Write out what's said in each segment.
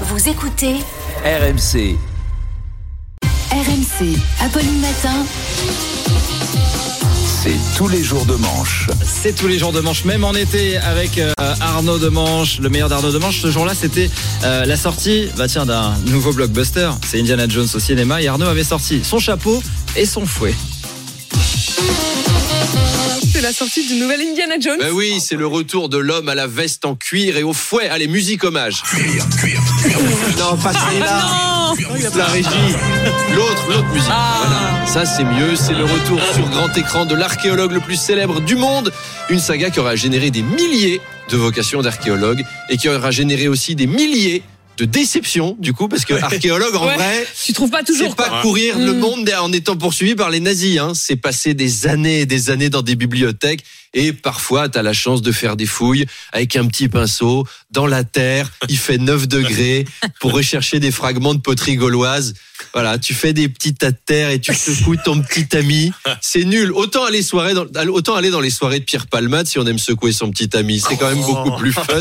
Vous écoutez RMC. RMC, Apolline Matin. C'est tous les jours de manche. C'est tous les jours de manche, même en été avec euh, Arnaud de Manche, le meilleur d'Arnaud de Manche. Ce jour-là, c'était euh, la sortie bah tiens, d'un nouveau blockbuster. C'est Indiana Jones au cinéma et Arnaud avait sorti son chapeau et son fouet. C'est la sortie du nouvel Indiana Jones. Ben oui, c'est le retour de l'homme à la veste en cuir et au fouet. Allez, musique hommage. Non, pas celle-là. La régie. L'autre, l'autre musique. Voilà. Ça, c'est mieux. C'est le retour sur grand écran de l'archéologue le plus célèbre du monde. Une saga qui aura généré des milliers de vocations d'archéologue et qui aura généré aussi des milliers de déceptions, du coup, parce que archéologue, en Ouais. vrai, Tu trouves pas toujours c'est pas quoi. courir le Mm. monde en étant poursuivi par les nazis. Hein. C'est passer des années et des années dans des bibliothèques. Et parfois, tu as la chance de faire des fouilles avec un petit pinceau dans la terre. Il fait 9 degrés pour rechercher des fragments de poterie gauloise. Voilà, tu fais des petits tas de terre et tu secoues ton petit ami. C'est nul. Autant aller, soirée dans, autant aller dans les soirées de Pierre Palmade si on aime secouer son petit ami. C'est quand même beaucoup plus fun.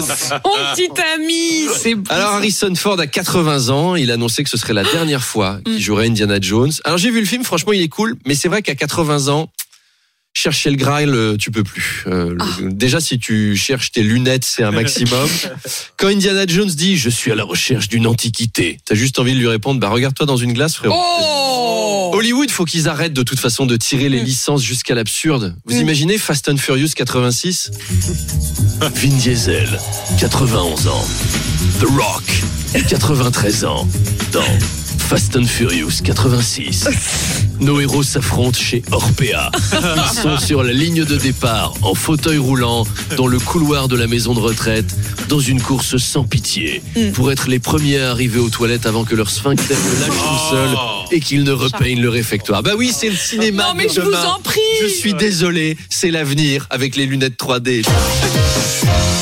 Mon petit ami, c'est. Alors Harrison Ford a 80 ans, il a annoncé que ce serait la dernière fois qu'il jouerait Indiana Jones. Alors j'ai vu le film, franchement il est cool, mais c'est vrai qu'à 80 ans, chercher le Graal, euh, tu peux plus. Euh, le- Déjà si tu cherches tes lunettes, c'est un maximum. Quand Indiana Jones dit je suis à la recherche d'une antiquité, t'as juste envie de lui répondre bah regarde-toi dans une glace frérot. Oh Hollywood, faut qu'ils arrêtent de toute façon de tirer les licences jusqu'à l'absurde. Vous imaginez Fast and Furious 86 Vin Diesel, 91 ans. The Rock, 93 ans. Dans Fast and Furious 86. Nos héros s'affrontent chez Orpea. Ils sont sur la ligne de départ, en fauteuil roulant, dans le couloir de la maison de retraite, dans une course sans pitié, pour être les premiers à arriver aux toilettes avant que leur sphincter ne lâche tout seul et qu'ils ne repeignent le réfectoire. Bah oui, c'est le cinéma. Non mais de je vous en prie. Je suis désolé, c'est l'avenir avec les lunettes 3D.